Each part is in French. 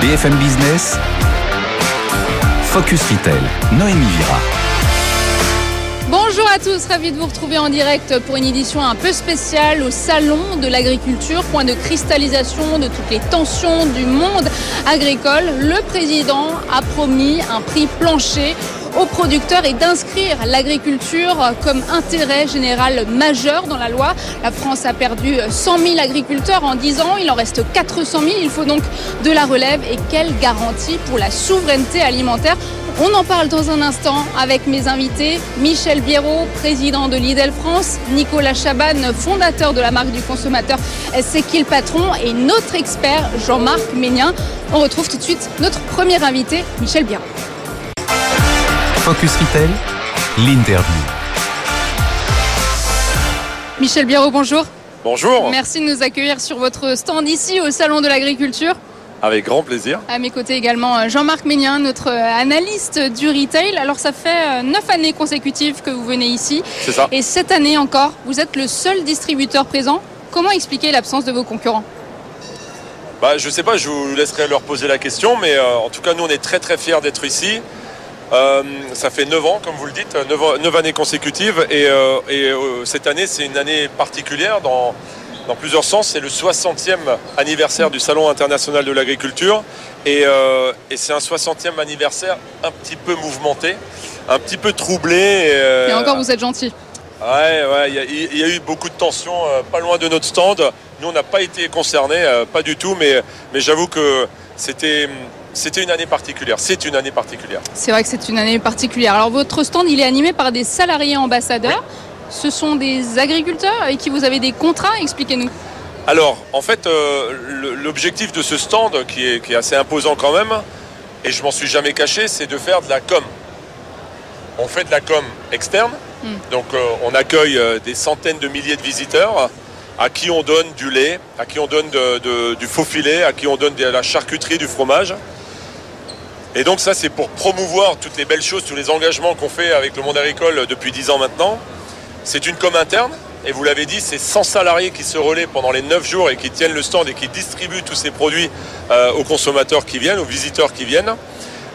BFM Business, Focus Retail, Noémie Vira. Bonjour à tous, ravi de vous retrouver en direct pour une édition un peu spéciale au Salon de l'agriculture, point de cristallisation de toutes les tensions du monde agricole. Le président a promis un prix plancher aux producteurs et d'inscrire l'agriculture comme intérêt général majeur dans la loi. La France a perdu 100 000 agriculteurs en 10 ans, il en reste 400 000, il faut donc de la relève. Et quelle garantie pour la souveraineté alimentaire? On en parle dans un instant avec mes invités, Michel Biérot, président de Lidl France, Nicolas Chaban, fondateur de la marque du consommateur C'est qui le patron. Et notre expert Jean-Marc Ménien. On retrouve tout de suite notre premier invité, Michel Biérot. Focus Retail, l'interview. Michel Biérot, bonjour. Bonjour. Merci de nous accueillir sur votre stand ici au Salon de l'Agriculture. Avec grand plaisir. À mes côtés également euh, Jean-Marc Ménien, notre euh, analyste du retail. Alors ça fait euh, neuf années consécutives que vous venez ici. C'est ça. Et cette année encore, vous êtes le seul distributeur présent. Comment expliquer l'absence de vos concurrents? Bah, Je ne sais pas, je vous laisserai leur poser la question, mais en tout cas nous on est très très fiers d'être ici. Euh, ça fait 9 ans, comme vous le dites, 9, années consécutives. Et, euh, euh, cette année, c'est une année particulière dans, dans plusieurs sens. C'est le 60e anniversaire du Salon international de l'agriculture. Et, c'est un 60e anniversaire un petit peu mouvementé, un petit peu troublé. Et, encore, vous êtes gentil. Ouais, ouais, il y, a eu beaucoup de tensions pas loin de notre stand. Nous, on n'a pas été concernés, pas du tout, mais, mais j'avoue que c'était c'était une année particulière. C'est une année particulière. C'est vrai que c'est une année particulière. Alors votre stand, il est animé par des salariés ambassadeurs. Ce sont des agriculteurs avec qui vous avez des contrats Expliquez-nous. Alors, en fait, euh, l'objectif de ce stand, qui est, assez imposant quand même, et je m'en suis jamais caché, c'est de faire de la com. On fait de la com externe, hmm. donc euh, on accueille euh, des centaines de milliers de visiteurs à qui on donne du lait, à qui on donne du faux filet, à qui on donne de la charcuterie, du fromage. Et donc ça, c'est pour promouvoir toutes les belles choses, tous les engagements qu'on fait avec le monde agricole depuis 10 ans maintenant. C'est une com interne, et vous l'avez dit, c'est 100 salariés qui se relaient pendant les 9 jours et qui tiennent le stand et qui distribuent tous ces produits euh, aux consommateurs qui viennent, aux visiteurs qui viennent.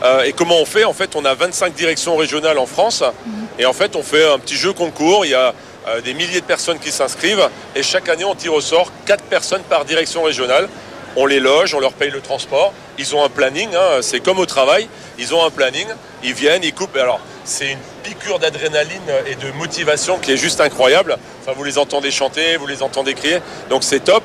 Euh, et comment on fait? En fait, on a 25 directions régionales en France, mhm. et en fait, on fait un petit jeu concours. Il y a euh, des milliers de personnes qui s'inscrivent, et chaque année, on tire au sort 4 personnes par direction régionale on les loge, on leur paye le transport. Ils ont un planning, hein, c'est comme au travail. Ils ont un planning, ils viennent, ils coupent. C'est une piqûre d'adrénaline et de motivation qui est juste incroyable. Enfin, vous les entendez chanter, vous les entendez crier, donc c'est top.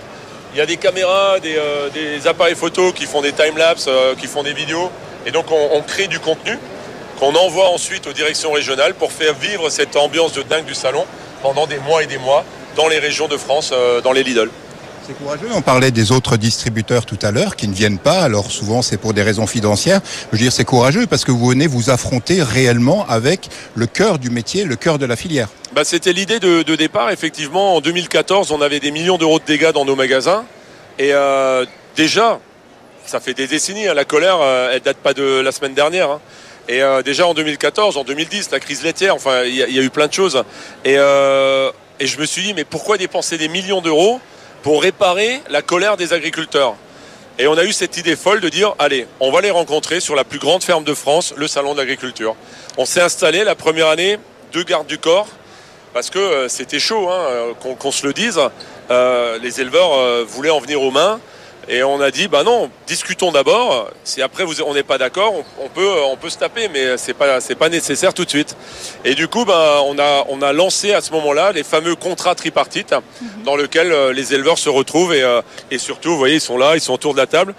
Il y a des caméras, des, euh, appareils photo qui font des time-lapse, euh, qui font des vidéos. Et donc, on, crée du contenu qu'on envoie ensuite aux directions régionales pour faire vivre cette ambiance de dingue du salon pendant des mois et des mois dans les régions de France, euh, dans les Lidl. C'est courageux. On parlait des autres distributeurs tout à l'heure qui ne viennent pas. Alors souvent c'est pour des raisons financières. Je veux dire c'est courageux parce que vous venez vous affronter réellement avec le cœur du métier, le cœur de la filière. Bah, c'était l'idée de, départ. Effectivement, en 2014, on avait des millions d'euros de dégâts dans nos magasins. Et euh, déjà, ça fait des décennies. Hein. la colère, euh, elle date pas de la semaine dernière. Hein. Et euh, déjà en 2014, en 2010, la crise laitière, enfin, il y, a eu plein de choses. Et, et je me suis dit, mais pourquoi dépenser des millions d'euros pour réparer la colère des agriculteurs. Et on a eu cette idée folle de dire, allez, on va les rencontrer sur la plus grande ferme de France, le Salon de l'agriculture. On s'est installé la première année, deux gardes du corps, parce que euh, c'était chaud, hein, euh, qu'on se le dise. Euh, les éleveurs voulaient en venir aux mains. Et on a dit, bah non, discutons d'abord. Si après vous, on n'est pas d'accord, on, peut, on peut se taper, mais c'est pas, c'est pas nécessaire tout de suite. Et du coup, bah, on a, on a lancé à ce moment-là les fameux contrats tripartites, mhm. dans lesquels euh, les éleveurs se retrouvent et, euh, et surtout, vous voyez, ils sont là, ils sont autour de la table.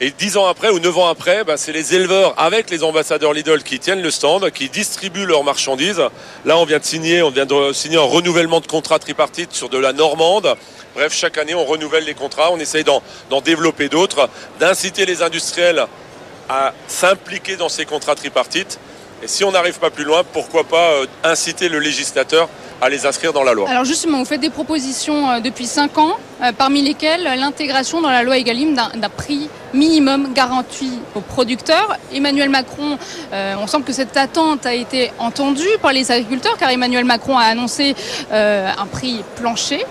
Et dix ans après ou neuf ans après, bah, c'est les éleveurs avec les ambassadeurs Lidl qui tiennent le stand, qui distribuent leurs marchandises. Là, on vient de signer, on vient de signer un renouvellement de contrat tripartite sur de la Normande. Bref, chaque année, on renouvelle les contrats, on essaye d'en développer d'autres, d'inciter les industriels à s'impliquer dans ces contrats tripartites. Et si on n'arrive pas plus loin, pourquoi pas euh, inciter le législateur à les inscrire dans la loi. Alors justement, vous faites des propositions euh, depuis 5 ans, euh, parmi lesquelles l'intégration dans la loi Egalim d'un prix minimum garanti aux producteurs. Emmanuel Macron, on sent que cette attente a été entendue par les agriculteurs, car Emmanuel Macron a annoncé un prix plancher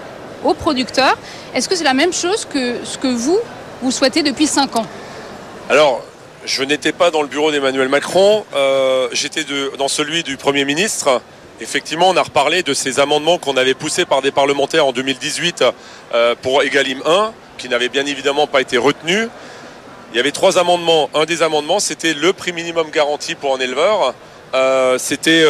aux producteurs. Est-ce que c'est la même chose que ce que vous, vous souhaitez depuis 5 ans? Alors, je n'étais pas dans le bureau d'Emmanuel Macron, euh, j'étais dans celui du Premier ministre. Effectivement, on a reparlé de ces amendements qu'on avait poussés par des parlementaires en 2018 euh, pour Egalim 1, qui n'avaient bien évidemment pas été retenus. Il y avait trois amendements. Un des amendements, c'était le prix minimum garanti pour un éleveur. Euh, c'était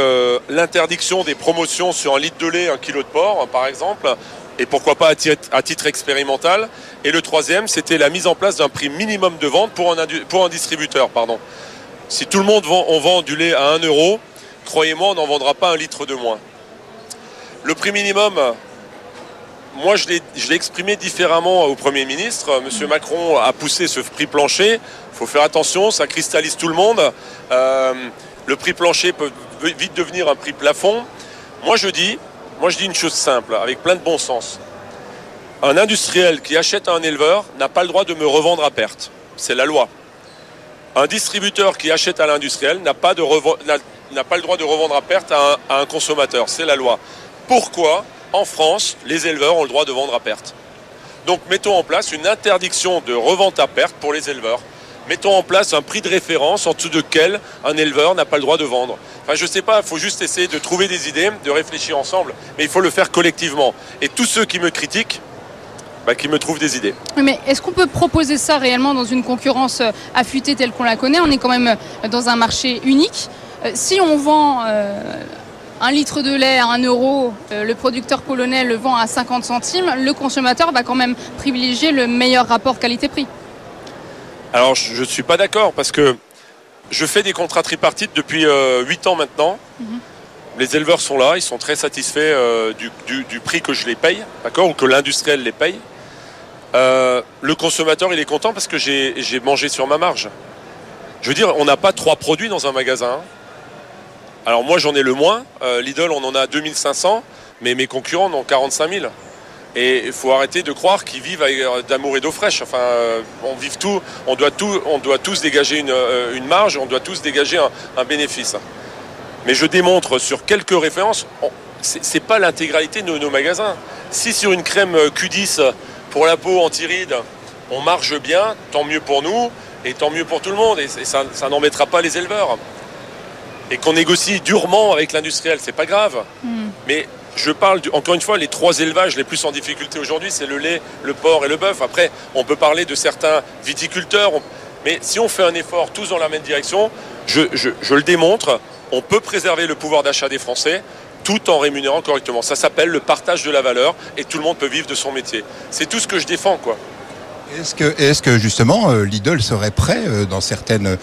l'interdiction des promotions sur un litre de lait, un kilo de porc, par exemple et pourquoi pas à titre expérimental. Et le troisième, c'était la mise en place d'un prix minimum de vente pour un, distributeur. Si tout le monde vend, on vend du lait à 1 euro, croyez-moi, on n'en vendra pas un litre de moins. Le prix minimum, moi je l'ai exprimé différemment au Premier ministre. Monsieur Macron a poussé ce prix plancher. Il faut faire attention, ça cristallise tout le monde. Euh, le prix plancher peut vite devenir un prix plafond. Moi je dis, moi, je dis une chose simple, avec plein de bon sens. Un industriel qui achète à un éleveur n'a pas le droit de me revendre à perte. C'est la loi. Un distributeur qui achète à l'industriel n'a pas, pas, le droit de revendre à perte à un, consommateur. C'est la loi. Pourquoi, en France, les éleveurs ont le droit de vendre à perte? Donc, mettons en place une interdiction de revente à perte pour les éleveurs mettons en place un prix de référence en dessous de quel un éleveur n'a pas le droit de vendre. Enfin, je sais pas, il faut juste essayer de trouver des idées, de réfléchir ensemble, mais il faut le faire collectivement. Et tous ceux qui me critiquent, bah, qui me trouvent des idées. mais est-ce qu'on peut proposer ça réellement dans une concurrence euh, affûtée telle qu'on la connaît? On est quand même euh, dans un marché unique. Euh, si on vend un litre de lait à 1 euro, le producteur polonais le vend à 50 centimes, le consommateur va quand même privilégier le meilleur rapport qualité-prix. Alors je ne suis pas d'accord parce que je fais des contrats tripartites depuis 8 euh, ans maintenant. Mhm. Les éleveurs sont là, ils sont très satisfaits euh, du, prix que je les paye, d'accord, ou que l'industriel les paye. Euh, le consommateur, il est content parce que j'ai mangé sur ma marge. Je veux dire, on n'a pas trois produits dans un magasin. Alors moi, j'en ai le moins. Lidl, on en a 2500, mais mes concurrents en ont 45 000. Et il faut arrêter de croire qu'ils vivent euh, d'amour et d'eau fraîche. Enfin, euh, on vive tout, on doit tout, tous dégager une, euh, marge, on doit tous dégager un, bénéfice. Mais je démontre sur quelques références, c'est pas l'intégralité de nos, magasins. Si sur une crème Q10 pour la peau anti-rides, on marche bien, tant mieux pour nous et tant mieux pour tout le monde. Et, ça, n'embêtera pas les éleveurs. Et qu'on négocie durement avec l'industriel, c'est pas grave. Hmm. Mais je parle, encore une fois, les trois élevages les plus en difficulté aujourd'hui, c'est le lait, le porc et le bœuf. Après, on peut parler de certains viticulteurs. Mais si on fait un effort tous dans la même direction, je, je le démontre, on peut préserver le pouvoir d'achat des Français tout en rémunérant correctement. Ça s'appelle le partage de la valeur et tout le monde peut vivre de son métier. C'est tout ce que je défends, quoi. Est-ce que, justement euh, Lidl serait prêt euh, dans certaines,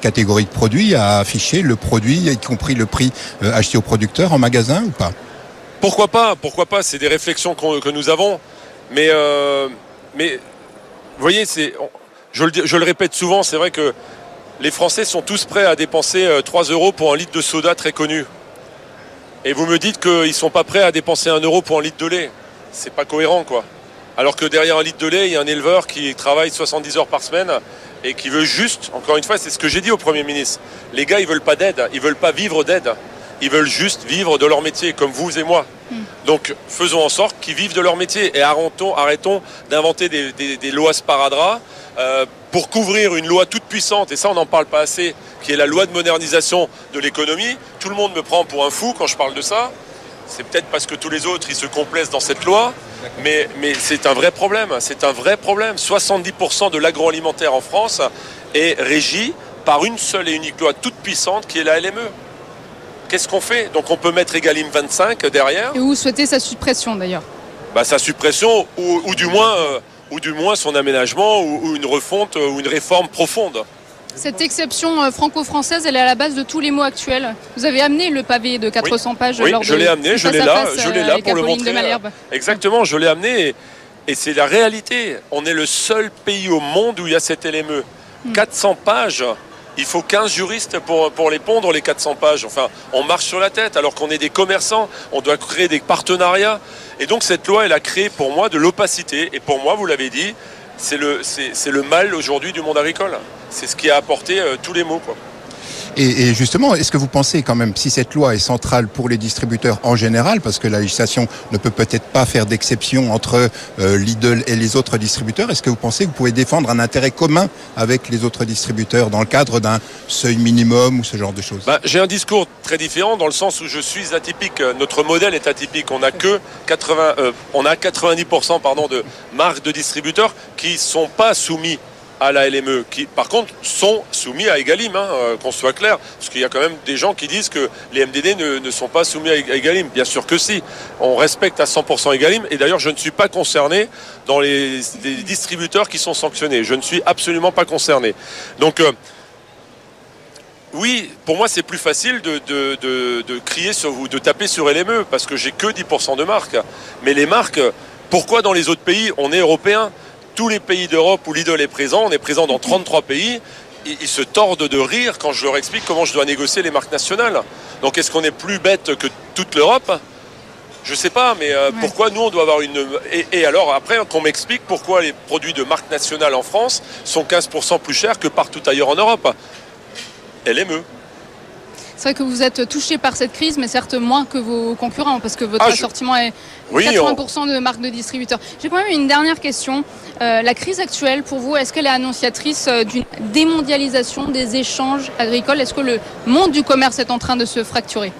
catégories de produits à afficher le produit, y compris le prix euh, acheté au producteur en magasin ou pas? Pourquoi pas Pourquoi pas C'est des réflexions que nous avons. Mais, vous voyez, c'est, je, le, répète souvent, c'est vrai que les Français sont tous prêts à dépenser 3 euh, euros pour un litre de soda très connu. Et vous me dites qu'ils ne sont pas prêts à dépenser 1 euro pour un litre de lait. C'est pas cohérent, quoi. Alors que derrière un litre de lait, il y a un éleveur qui travaille 70 heures par semaine et qui veut juste, encore une fois, c'est ce que j'ai dit au Premier ministre, les gars, ils veulent pas d'aide, ils veulent pas vivre d'aide. Ils veulent juste vivre de leur métier, comme vous et moi. Hmm. Donc faisons en sorte qu'ils vivent de leur métier et arrêtons, arrêtons d'inventer des, lois sparadrap euh, pour couvrir une loi toute puissante, et ça on n'en parle pas assez, qui est la loi de modernisation de l'économie. Tout le monde me prend pour un fou quand je parle de ça. C'est peut-être parce que tous les autres, ils se complaisent dans cette loi, mais, mais c'est un vrai problème. C'est un vrai problème. 70% de l'agroalimentaire en France est régi par une seule et unique loi toute puissante qui est la LME. Qu'est-ce qu'on fait? Donc on peut mettre Egalim 25 derrière. Et où souhaiter sa suppression d'ailleurs? Bah, Sa suppression ou, du moins, euh, ou du moins son aménagement ou, une refonte ou une réforme profonde. Cette exception euh, franco-française, elle est à la base de tous les mots actuels. Vous avez amené le pavé de 400 pages oui, lors je l'ai amené, je l'ai là, je l'ai là pour le montrer. Exactement, je l'ai amené et, c'est la réalité. On est le seul pays au monde où il y a cette LME. 400 hmm. pages il faut 15 juristes pour, pour les pondre, les 400 pages. Enfin, on marche sur la tête alors qu'on est des commerçants, on doit créer des partenariats. Et donc cette loi, elle a créé pour moi de l'opacité. Et pour moi, vous l'avez dit, c'est le, c'est, le mal aujourd'hui du monde agricole. C'est ce qui a apporté euh, tous les maux. Quoi. Et, justement, est-ce que vous pensez quand même, si cette loi est centrale pour les distributeurs en général, parce que la législation ne peut peut-être pas faire d'exception entre euh, Lidl et les autres distributeurs, est-ce que vous pensez que vous pouvez défendre un intérêt commun avec les autres distributeurs dans le cadre d'un seuil minimum ou ce genre de choses? Bah, J'ai un discours très différent dans le sens où je suis atypique. Notre modèle est atypique. On a que 80, euh, on a 90% pardon, de marques de distributeurs qui sont pas soumis à la LME, qui par contre sont soumis à Egalim, hein, euh, qu'on soit clair, parce qu'il y a quand même des gens qui disent que les MDD ne, sont pas soumis à Egalim. Bien sûr que si, on respecte à 100% Egalim, et d'ailleurs je ne suis pas concerné dans les, distributeurs qui sont sanctionnés. Je ne suis absolument pas concerné. Donc euh, oui, pour moi c'est plus facile de crier sur vous, de taper sur LME, parce que j'ai que 10% de marques. Mais les marques, pourquoi dans les autres pays, on est européen? Tous les pays d'Europe où Lidl est présent, on est présent dans 33 pays, ils, se tordent de rire quand je leur explique comment je dois négocier les marques nationales. Donc est-ce qu'on est plus bête que toute l'Europe? Je sais pas, mais euh, pourquoi nous on doit avoir une. Et, et alors après qu'on m'explique pourquoi les produits de marque nationale en France sont 15% plus chers que partout ailleurs en Europe? LME. C'est vrai que vous êtes touché par cette crise, mais certes moins que vos concurrents, parce que votre Ah, je- assortiment est Oui, 80% de marques de distributeurs. J'ai quand même une dernière question. Euh, la crise actuelle, pour vous, est-ce qu'elle est annonciatrice euh, d'une démondialisation des échanges agricoles? Est-ce que le monde du commerce est en train de se fracturer?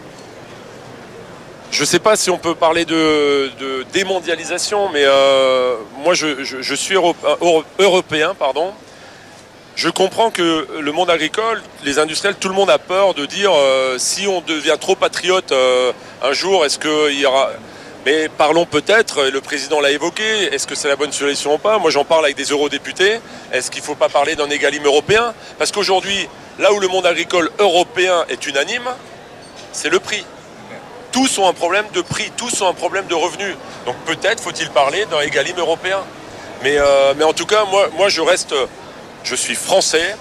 Je ne sais pas si on peut parler de, de démondialisation, mais euh, moi je, je- je suis euro- euro- européen, pardon. Je comprends que le monde agricole, les industriels, tout le monde a peur de dire euh, si on devient trop patriote euh, un jour, est-ce qu'il y aura. Mais parlons peut-être, le président l'a évoqué, est-ce que c'est la bonne solution ou pas? Moi j'en parle avec des eurodéputés. Est-ce qu'il ne faut pas parler d'un égalim européen? Parce qu'aujourd'hui, là où le monde agricole européen est unanime, c'est le prix tous ont un problème de prix, tous ont un problème de revenus. Donc peut-être faut-il parler d'un égalim européen. Mais, euh, en tout cas, moi je reste, je suis français,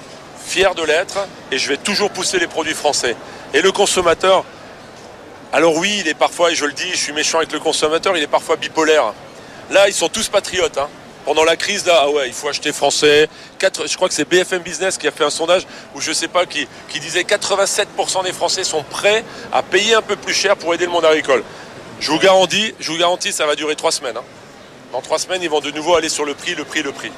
fier de l'être, et je vais toujours pousser les produits français. Et le consommateur, alors oui, il est parfois, et je le dis, je suis méchant avec le consommateur, il est parfois bipolaire. Là, ils sont tous patriotes. hein. Pendant la crise, là, ah ouais, il faut acheter français. Je crois que c'est BFM Business qui a fait un sondage où je sais pas qui, qui disait 87% des Français sont prêts à payer un peu plus cher pour aider le monde agricole. Je vous garantis, je vous garantis, ça va durer trois semaines. hein. Dans trois semaines, ils vont de nouveau aller sur le prix, le prix, le prix.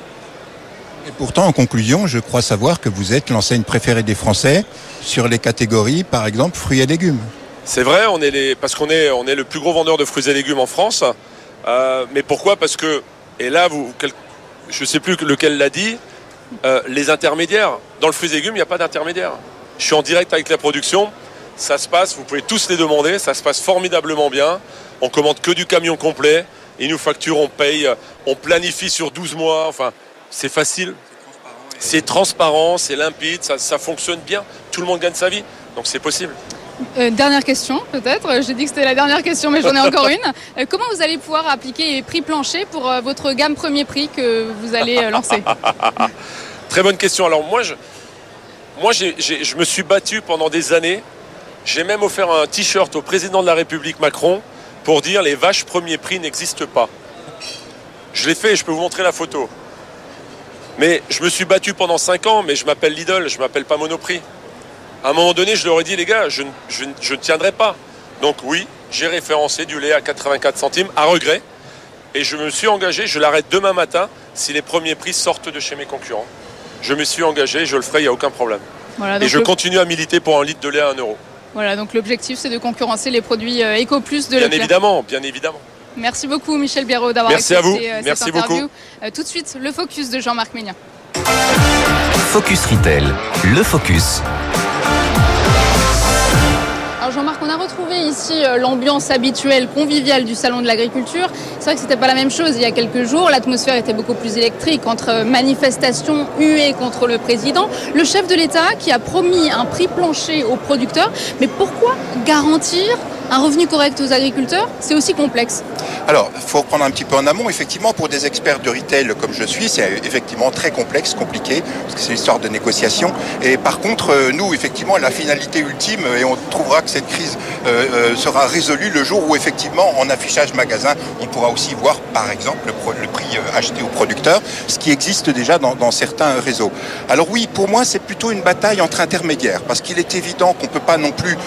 Et pourtant, en conclusion, je crois savoir que vous êtes l'enseigne préférée des Français sur les catégories, par exemple, fruits et légumes. C'est vrai, on est parce qu'on est, le plus gros vendeur de fruits et légumes en France. Euh, mais pourquoi? Parce que, et là, je ne sais plus lequel l'a dit, euh, les intermédiaires. Dans le fruits et légumes, il n'y a pas d'intermédiaire. Je suis en direct avec la production. Ça se passe, vous pouvez tous les demander, ça se passe formidablement bien. On commande que du camion complet. Ils nous facturent, on paye, on planifie sur 12 mois. Enfin, c'est facile. C'est transparent, c'est limpide, ça, ça fonctionne bien. Tout le monde gagne sa vie. Donc c'est possible. Euh, Dernière question, peut-être. J'ai dit que c'était la dernière question, mais j'en ai encore une. Euh, comment vous allez pouvoir appliquer les prix planchers pour euh, votre gamme premier prix que vous allez lancer? Très bonne question. Alors moi, je, moi je me suis battu pendant des années. J'ai même offert un t-shirt au président de la République Macron pour dire les vaches premier prix n'existent pas. Je l'ai fait, je peux vous montrer la photo. Mais je me suis battu pendant 5 ans, mais je m'appelle Lidl, je m'appelle pas Monoprix. À un moment donné, je leur ai dit, les gars, je, ne- je ne- je ne tiendrai pas. Donc oui, j'ai référencé du lait à 84 centimes, à regret. Et je me suis engagé, je l'arrête demain matin si les premiers prix sortent de chez mes concurrents. Je me suis engagé, je le ferai, il n'y a aucun problème. Voilà, Et je le- continue à militer pour un litre de lait à 1 euro. Voilà, donc l'objectif c'est de concurrencer les produits euh, EcoPlus de Bien Leclerc. évidemment, bien évidemment. Merci beaucoup Michel Biarraud d'avoir Merci à accepté vous. euh, cette Merci interview. beaucoup. Euh, tout de suite, le focus de Jean-Marc Ménien. Focus Retail, le focus. Alors Jean-Marc, on a retrouvé ici euh, l'ambiance habituelle, conviviale du Salon de l'Agriculture. C'est vrai que c'était pas la même chose il y a quelques jours. L'atmosphère était beaucoup plus électrique entre manifestations huées contre le président, le chef de l'État qui a promis un prix plancher aux producteurs. Mais pourquoi garantir Un revenu correct aux agriculteurs, c'est aussi complexe. Alors, il faut prendre un petit peu en amont. Effectivement, pour des experts de retail comme je suis, c'est effectivement très complexe, compliqué, parce que c'est une histoire de négociation. Et par contre, euh, nous, effectivement, la finalité ultime, et on trouvera que cette crise euh, euh, sera résolue le jour où, effectivement, en affichage magasin, on pourra aussi voir, par exemple, le, prix acheté au producteur, ce qui existe déjà dans, certains réseaux. Alors oui, pour moi, c'est plutôt une bataille entre intermédiaires, parce qu'il est évident qu'on ne peut pas non plus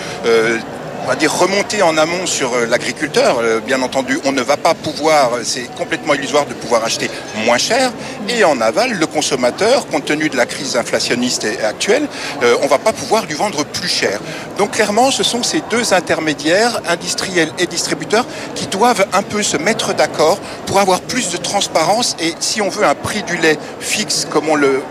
on va dire remonter en amont sur euh, l'agriculteur. Euh, bien entendu, on ne va pas pouvoir, euh, c'est complètement illusoire de pouvoir acheter moins cher. Et en aval, le consommateur, compte tenu de la crise inflationniste actuelle, on ne va pas pouvoir lui vendre plus cher. Donc clairement, ce sont ces deux intermédiaires, industriels et distributeurs, qui doivent un peu se mettre d'accord pour avoir plus de transparence. Et si on veut un prix du lait fixe, comme on le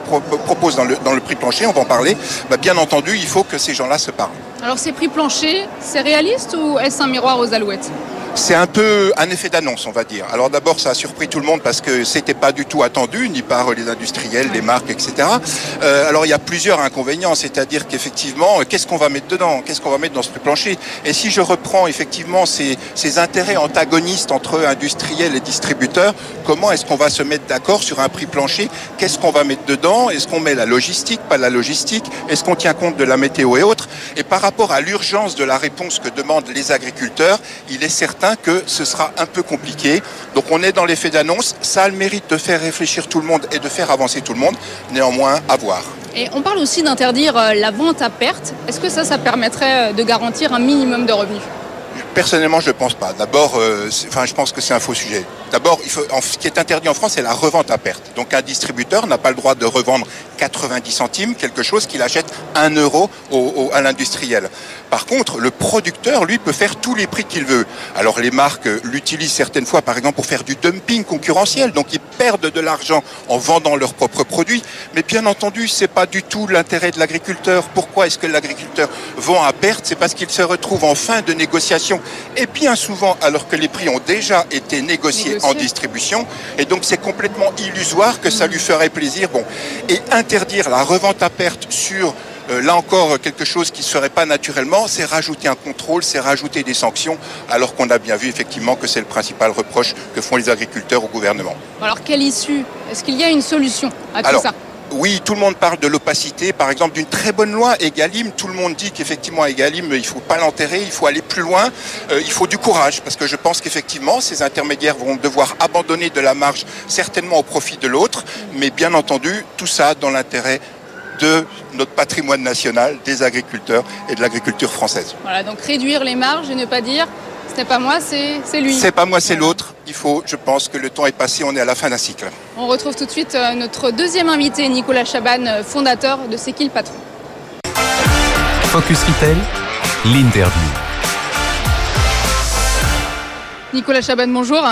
propose dans le, prix plancher, on va en parler, bah, bien entendu, il faut que ces gens-là se parlent. Alors ces prix planchers, c'est réaliste ou est-ce un miroir aux alouettes? C'est un peu un effet d'annonce, on va dire. Alors d'abord, ça a surpris tout le monde parce que c'était pas du tout attendu, ni par les industriels, les marques, etc. Euh, alors il y a plusieurs inconvénients, c'est-à-dire qu'effectivement, qu'est-ce qu'on va mettre dedans? Qu'est-ce qu'on va mettre dans ce prix plancher? Et si je reprends effectivement ces, ces intérêts antagonistes entre industriels et distributeurs, comment est-ce qu'on va se mettre d'accord sur un prix plancher? Qu'est-ce qu'on va mettre dedans? Est-ce qu'on met la logistique, pas la logistique? Est-ce qu'on tient compte de la météo et autres? Et par rapport à l'urgence de la réponse que demandent les agriculteurs, il est certain que ce sera un peu compliqué. Donc on est dans l'effet d'annonce. Ça a le mérite de faire réfléchir tout le monde et de faire avancer tout le monde. Néanmoins, à voir. Et on parle aussi d'interdire euh, la vente à perte. Est-ce que ça, ça permettrait euh, de garantir un minimum de revenus? Personnellement, je ne pense pas. D'abord, euh, enfin, je pense que c'est un faux sujet. D'abord, ce qui est interdit en France, c'est la revente à perte. Donc, un distributeur n'a pas le droit de revendre 90 centimes quelque chose qu'il achète 1 euro à l'industriel. Par contre, le producteur, lui, peut faire tous les prix qu'il veut. Alors, les marques l'utilisent certaines fois, par exemple, pour faire du dumping concurrentiel. Donc, ils perdent de l'argent en vendant leurs propres produits. Mais bien entendu, c'est pas du tout l'intérêt de l'agriculteur. Pourquoi est-ce que l'agriculteur vend à perte? C'est parce qu'il se retrouve en fin de négociation et bien souvent alors que les prix ont déjà été négociés en distribution. Et donc c'est complètement illusoire que ça lui ferait plaisir. Bon, et interdire la revente à perte sur euh, là encore, quelque chose qui ne se ferait pas naturellement, c'est rajouter un contrôle, c'est rajouter des sanctions, alors qu'on a bien vu effectivement que c'est le principal reproche que font les agriculteurs au gouvernement. Alors, quelle issue? Est-ce qu'il y a une solution à tout ça? Oui, tout le monde parle de l'opacité, par exemple d'une très bonne loi, Egalim. Tout le monde dit qu'effectivement, Egalim, il ne faut pas l'enterrer, il faut aller plus loin, euh, il faut du courage, parce que je pense qu'effectivement, ces intermédiaires vont devoir abandonner de la marge, certainement au profit de l'autre, mais bien entendu, tout ça dans l'intérêt de notre patrimoine national, des agriculteurs et de l'agriculture française. Voilà, donc réduire les marges et ne pas dire ce n'est pas moi, c'est lui. C'est pas moi, c'est l'autre. Il faut, je pense que le temps est passé, on est à la fin d'un cycle. On retrouve tout de suite euh, notre deuxième invité, Nicolas Chaban, euh, fondateur de C'est qui le patron? Focus Retail, l'interview. Nicolas Chaban, bonjour.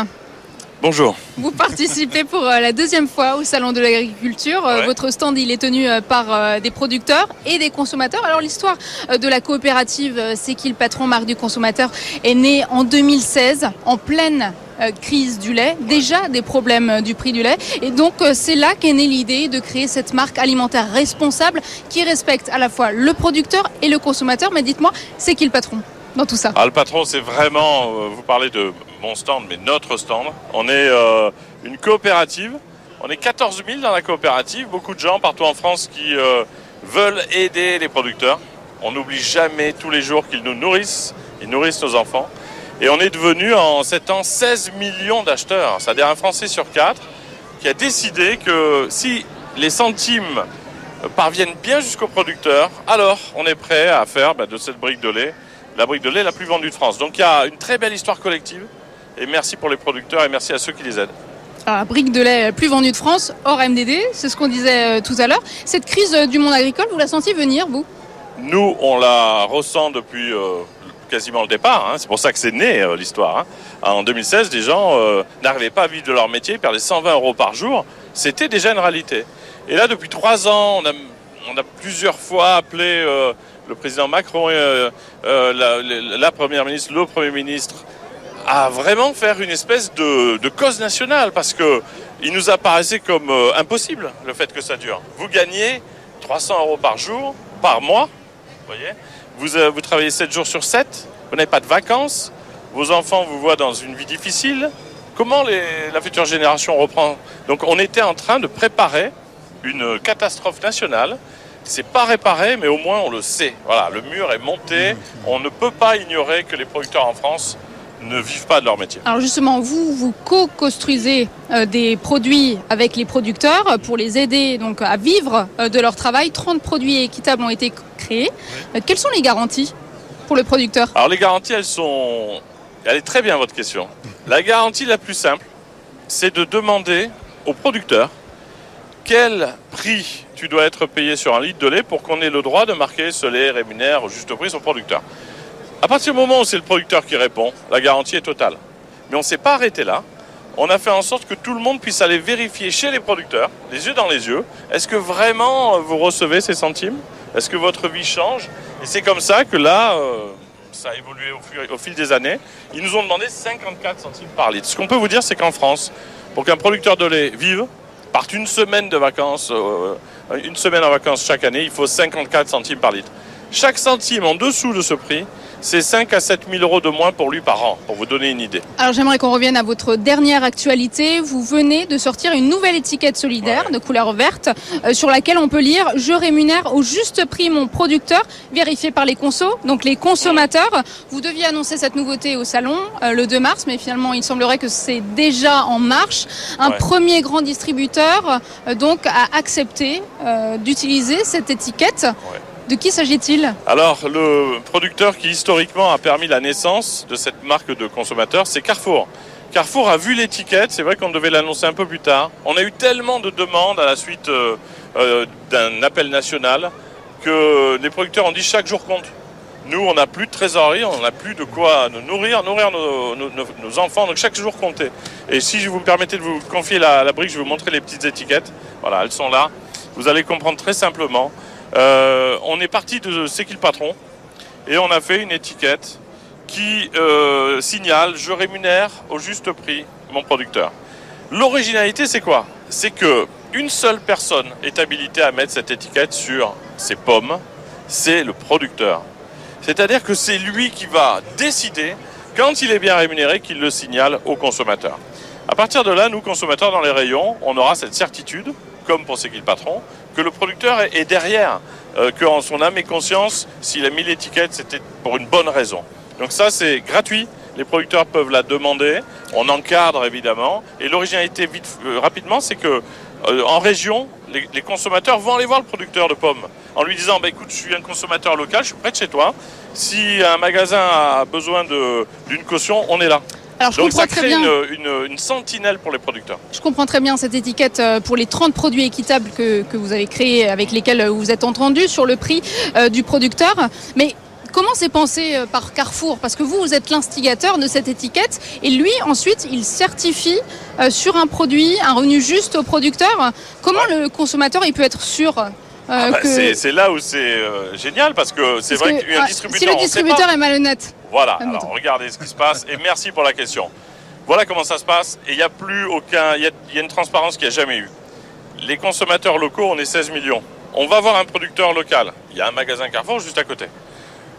Bonjour. Vous participez pour euh, la deuxième fois au Salon de l'agriculture. Euh, votre stand, il est tenu euh, par des producteurs et des consommateurs. Alors l'histoire de la coopérative C'est qui le patron, marque du consommateur, est née en 2016, en pleine crise du lait, déjà des problèmes du prix du lait. Et donc c'est là qu'est née l'idée de créer cette marque alimentaire responsable qui respecte à la fois le producteur et le consommateur. Mais dites-moi, c'est qui le patron dans tout ça? Ah, Le patron, c'est vraiment, vous parlez de mon stand, mais notre stand. On est euh, une coopérative. On est 14 000 dans la coopérative. Beaucoup de gens partout en France qui euh, veulent aider les producteurs. On n'oublie jamais tous les jours qu'ils nous nourrissent. Ils nourrissent nos enfants. Et on est devenu en 7 ans 16 millions d'acheteurs. C'est-à-dire un Français sur 4 qui a décidé que si les centimes parviennent bien jusqu'au producteur, alors on est prêt à faire bah, de cette brique de lait la brique de lait la plus vendue de France. Donc il y a une très belle histoire collective. Et merci pour les producteurs et merci à ceux qui les aident. Ah, brique de lait plus vendue de France, hors MDD, c'est ce qu'on disait euh, tout à l'heure. Cette crise euh, du monde agricole, vous la sentiez venir, vous? Nous, on la ressent depuis euh, quasiment le départ. Hein. C'est pour ça que c'est né l'histoire. Hein. En 2016, des gens n'arrivaient pas à vivre de leur métier, ils perdaient 120 euros par jour. C'était déjà une réalité. Et là, depuis trois ans, on a, on a plusieurs fois appelé le président Macron, et, la, la première ministre, le premier ministre à vraiment faire une espèce de, cause nationale parce que il nous apparaissait comme euh, impossible le fait que ça dure. Vous gagnez 300 euros par jour, par mois, voyez. Vous, euh, vous travaillez 7 jours sur 7, vous n'avez pas de vacances, vos enfants vous voient dans une vie difficile. Comment les- la future génération reprend? Donc on était en train de préparer une catastrophe nationale. C'est pas réparé, mais au moins on le sait. Voilà, le mur est monté. On ne peut pas ignorer que les producteurs en France ne vivent pas de leur métier. Alors justement, vous, vous co-construisez euh, des produits avec les producteurs pour les aider donc à vivre euh, de leur travail. 30 produits équitables ont été créés. Euh, quelles sont les garanties pour le producteur? Alors les garanties, elles sont... Elle est très bien votre question. La garantie la plus simple, c'est de demander au producteur quel prix tu dois être payé sur un litre de lait pour qu'on ait le droit de marquer ce lait rémunère au juste prix son producteur. À partir du moment où c'est le producteur qui répond, la garantie est totale. Mais on ne s'est pas arrêté là. On a fait en sorte que tout le monde puisse aller vérifier chez les producteurs, les yeux dans les yeux, est-ce que vraiment euh, vous recevez ces centimes? Est-ce que votre vie change? Et c'est comme ça que là, euh, ça a évolué au fil, des années. Ils nous ont demandé 54 centimes par litre. Ce qu'on peut vous dire, c'est qu'en France, pour qu'un producteur de lait vive, parte une semaine de vacances, euh, une semaine en vacances chaque année, il faut 54 centimes par litre. Chaque centime en dessous de ce prix, c'est 5 à 7 000 euros de moins pour lui par an, pour vous donner une idée. Alors j'aimerais qu'on revienne à votre dernière actualité. Vous venez de sortir une nouvelle étiquette solidaire Ouais. de couleur verte euh, sur laquelle on peut lire Je rémunère au juste prix mon producteur, vérifié par les consos, donc les consommateurs. Vous deviez annoncer cette nouveauté au salon euh, le 2 mars, mais finalement il semblerait que c'est déjà en marche. Un Ouais. premier grand distributeur euh, donc a accepté d'utiliser cette étiquette. De qui s'agit-il Alors, le producteur qui historiquement a permis la naissance de cette marque de consommateur, c'est Carrefour. Carrefour a vu l'étiquette, c'est vrai qu'on devait l'annoncer un peu plus tard. On a eu tellement de demandes à la suite euh, euh, d'un appel national que les producteurs ont dit chaque jour compte. Nous, on n'a plus de trésorerie, on n'a plus de quoi nous nourrir, nourrir nos enfants, donc chaque jour comptait. Et si je vous permettez de vous confier la, la brique, je vais vous montrer les petites étiquettes. Voilà, elles sont là. Vous allez comprendre très simplement. Euh, on est parti de C'est qui le patron et on a fait une étiquette qui euh, signale je rémunère au juste prix mon producteur. L'originalité, c'est quoi? C'est que une seule personne est habilitée à mettre cette étiquette sur ses pommes, c'est le producteur. C'est-à-dire que c'est lui qui va décider, quand il est bien rémunéré, qu'il le signale au consommateur. À partir de là, nous, consommateurs, dans les rayons, on aura cette certitude, comme pour C'est le patron, que le producteur est derrière, euh, qu'en son âme et conscience, s'il a mis l'étiquette, c'était pour une bonne raison. Donc ça, c'est gratuit. Les producteurs peuvent la demander. On encadre évidemment. Et l'originalité, vite, euh, rapidement, c'est que euh, en région, les, les consommateurs vont aller voir le producteur de pommes en lui disant bah, écoute, je suis un consommateur local, je suis près de chez toi. Si un magasin a besoin de- d'une caution, on est là. Alors je Donc comprends ça très crée bien. une, une- une sentinelle pour les producteurs. Je comprends très bien cette étiquette euh, pour les 30 produits équitables que, que vous avez créés, avec lesquels euh, vous vous êtes entendu sur le prix euh, du producteur. Mais comment c'est pensé par Carrefour? Parce que vous, vous êtes l'instigateur de cette étiquette et lui, ensuite, il certifie sur un produit un revenu juste au producteur. Comment le consommateur il peut être sûr Ah bah, que... c'est- là où c'est euh, génial parce que c'est vrai qu'un ah, distributeur. Si le distributeur pas. est malhonnête. Voilà, Ah, alors regardez ce qui se passe et merci pour la question. Voilà comment ça se passe et il n'y a plus aucun. Il y a, il y a une transparence qu'il n'y a jamais eu. Les consommateurs locaux, on est 16 millions. On va voir un producteur local. Il y a un magasin Carrefour juste à côté.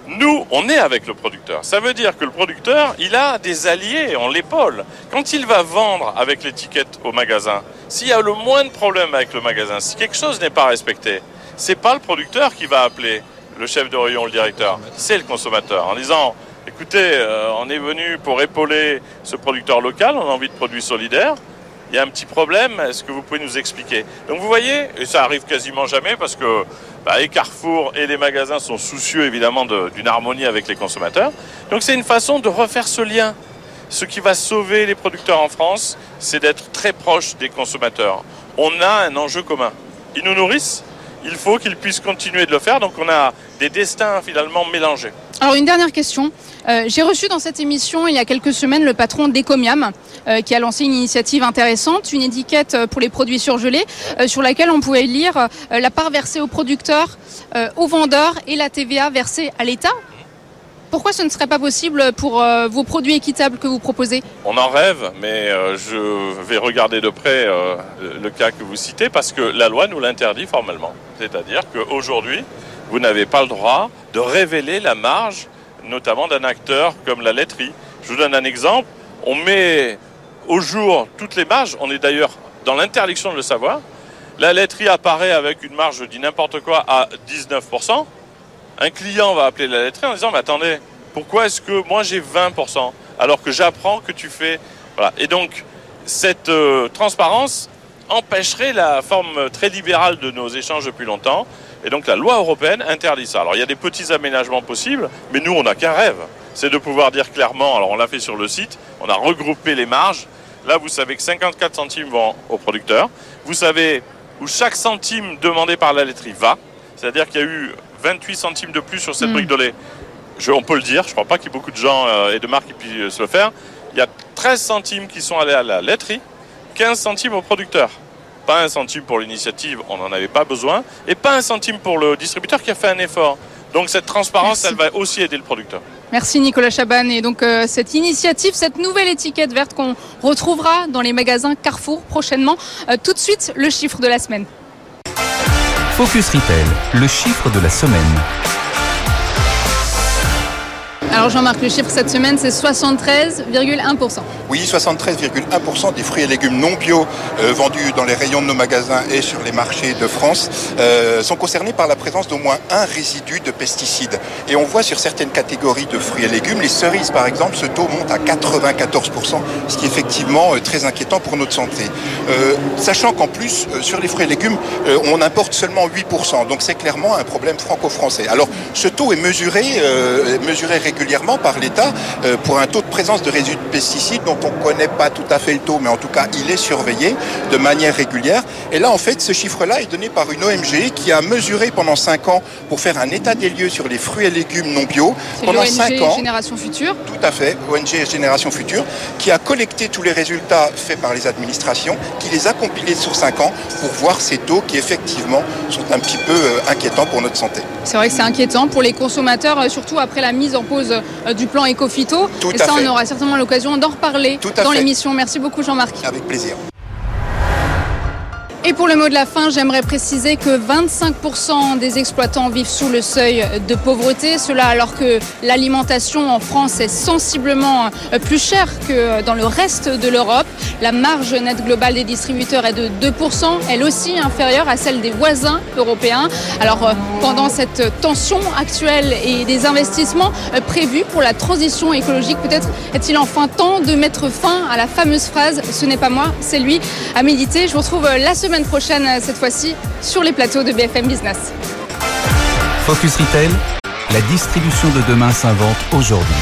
Nous, on est avec le producteur. Ça veut dire que le producteur, il a des alliés, on l'épaule. Quand il va vendre avec l'étiquette au magasin, s'il y a le moins de problème avec le magasin, si quelque chose n'est pas respecté, c'est pas le producteur qui va appeler le chef de rayon, le directeur, c'est le consommateur en disant écoutez, euh, on est venu pour épauler ce producteur local, on a envie de produits solidaires. Il y a un petit problème, est-ce que vous pouvez nous expliquer? Donc vous voyez, et ça arrive quasiment jamais parce que bah, et Carrefour et les magasins sont soucieux évidemment de- d'une harmonie avec les consommateurs. Donc c'est une façon de refaire ce lien. Ce qui va sauver les producteurs en France, c'est d'être très proche des consommateurs. On a un enjeu commun. Ils nous nourrissent, il faut qu'ils puissent continuer de le faire, donc on a des destins finalement mélangés. Alors une dernière question. Euh, J'ai reçu dans cette émission il y a quelques semaines le patron d'Ecomiam euh, qui a lancé une initiative intéressante, une étiquette euh, pour les produits surgelés sur laquelle on pouvait lire la part versée aux producteurs, aux vendeurs et la TVA versée à l'État. Pourquoi ce ne serait pas possible pour euh, vos produits équitables que vous proposez? On en rêve, mais euh, je vais regarder de près euh, le cas que vous citez parce que la loi nous l'interdit formellement. C'est-à-dire qu'aujourd'hui, vous n'avez pas le droit de révéler la marge notamment d'un acteur comme la laiterie. Je vous donne un exemple. On met au jour toutes les marges. On est d'ailleurs dans l'interdiction de le savoir. La laiterie apparaît avec une marge, je dis n'importe quoi, à 19%. Un client va appeler la laiterie en disant, mais attendez, pourquoi est-ce que moi j'ai 20% alors que j'apprends que tu fais... Voilà. Et donc, cette euh, transparence empêcherait la forme très libérale de nos échanges depuis longtemps. Et donc la loi européenne interdit ça. Alors il y a des petits aménagements possibles, mais nous on n'a qu'un rêve. C'est de pouvoir dire clairement, alors on l'a fait sur le site, on a regroupé les marges. Là vous savez que 54 centimes vont au producteur. Vous savez où chaque centime demandé par la laiterie va. C'est-à-dire qu'il y a eu 28 centimes de plus sur cette Mm. brique de lait. Je- on peut le dire, je ne crois pas qu'il y ait beaucoup de gens euh, et de marques qui puissent le faire. Il y a 13 centimes qui sont allés à la laiterie, 15 centimes au producteur. Pas un centime pour l'initiative, on n'en avait pas besoin, et pas un centime pour le distributeur qui a fait un effort. Donc cette transparence, Merci. elle va aussi aider le producteur. Merci Nicolas Chaban. Et donc euh, cette initiative, cette nouvelle étiquette verte qu'on retrouvera dans les magasins Carrefour prochainement. Euh, tout de suite, le chiffre de la semaine. Focus Retail, le chiffre de la semaine. Alors Jean-Marc, le chiffre cette semaine, c'est 73,1%. Oui, 73,1% des fruits et légumes non bio euh, vendus dans les rayons de nos magasins et sur les marchés de France euh, sont concernés par la présence d'au moins un résidu de pesticides. Et on voit sur certaines catégories de fruits et légumes, les cerises par exemple, ce taux monte à 94%, ce qui est effectivement euh, très inquiétant pour notre santé. Sachant qu'en plus, sur les fruits et légumes, on importe seulement 8%, donc c'est clairement un problème franco-français. Alors, ce taux est mesuré, mesuré régulièrement par l'État euh, pour un taux de présence de résidus de pesticides dont on ne connaît pas tout à fait le taux, mais en tout cas, il est surveillé de manière régulière. Et là, en fait, ce chiffre-là est donné par une OMG qui a mesuré pendant 5 ans pour faire un état des lieux sur les fruits et légumes non bio. Pendant 5 l'ONG ans, Génération Future. tout à fait, ONG Génération Future, qui a collecté tous les résultats faits par les administrations, qui les a compilés sur 5 ans pour voir ces taux qui effectivement sont un petit peu euh, inquiétants pour notre santé. C'est vrai que c'est inquiétant pour les consommateurs, euh, surtout après la mise en pause euh, du plan Ecofito. Tout Et ça, fait. on aura certainement l'occasion d'en reparler Tout à dans l'émission. Merci beaucoup Jean-Marc. Avec plaisir. Et pour le mot de la fin, j'aimerais préciser que 25% des exploitants vivent sous le seuil de pauvreté. Cela alors que l'alimentation en France est sensiblement euh, plus chère que dans le reste de l'Europe. La marge nette globale des distributeurs est de 2%, elle aussi inférieure à celle des voisins européens. Alors euh, pendant cette tension actuelle et des investissements euh, prévus pour la transition écologique, peut-être est-il enfin temps de mettre fin à la fameuse phrase ⁇ Ce n'est pas moi, c'est lui ⁇ à méditer. Je vous retrouve la semaine prochaine, euh, cette fois-ci, sur les plateaux de BFM Business. Focus Retail, la distribution de demain s'invente aujourd'hui.